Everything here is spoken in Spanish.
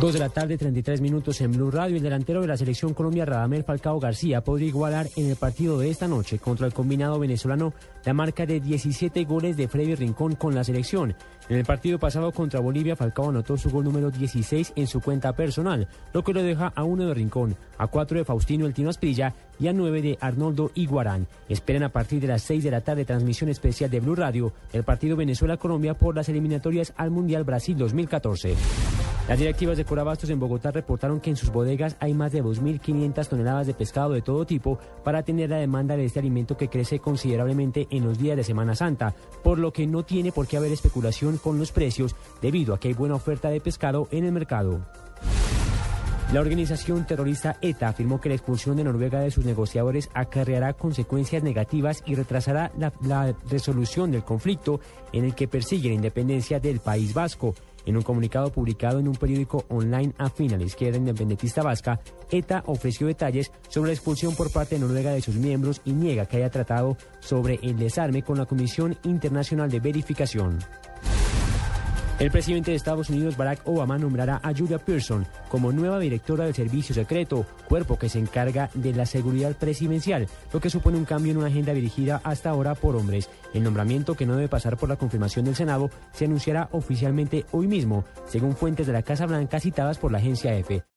Dos de la tarde, 33 minutos en Blue Radio. El delantero de la selección Colombia, Radamel Falcao García, podría igualar en el partido de esta noche contra el combinado venezolano la marca de 17 goles de Freddy Rincón con la selección. En el partido pasado contra Bolivia, Falcao anotó su gol número 16 en su cuenta personal, lo que lo deja a uno de Rincón, a cuatro de Faustino El Tino Asprilla y a nueve de Arnoldo Iguarán. Esperan a partir de las 6 de la tarde transmisión especial de Blue Radio el partido Venezuela-Colombia por las eliminatorias al Mundial Brasil 2014. Las directivas de Corabastos en Bogotá reportaron que en sus bodegas hay más de 2.500 toneladas de pescado de todo tipo para atender la demanda de este alimento que crece considerablemente en los días de Semana Santa, por lo que no tiene por qué haber especulación con los precios debido a que hay buena oferta de pescado en el mercado. La organización terrorista ETA afirmó que la expulsión de Noruega de sus negociadores acarreará consecuencias negativas y retrasará la, la, resolución del conflicto en el que persigue la independencia del País Vasco. En un comunicado publicado en un periódico online afín a la izquierda independentista vasca, ETA ofreció detalles sobre la expulsión por parte de Noruega de sus miembros y niega que haya tratado sobre el desarme con la Comisión Internacional de Verificación. El presidente de Estados Unidos, Barack Obama, nombrará a Julia Pearson como nueva directora del Servicio Secreto, cuerpo que se encarga de la seguridad presidencial, lo que supone un cambio en una agenda dirigida hasta ahora por hombres. El nombramiento, que no debe pasar por la confirmación del Senado, se anunciará oficialmente hoy mismo, según fuentes de la Casa Blanca citadas por la agencia EFE.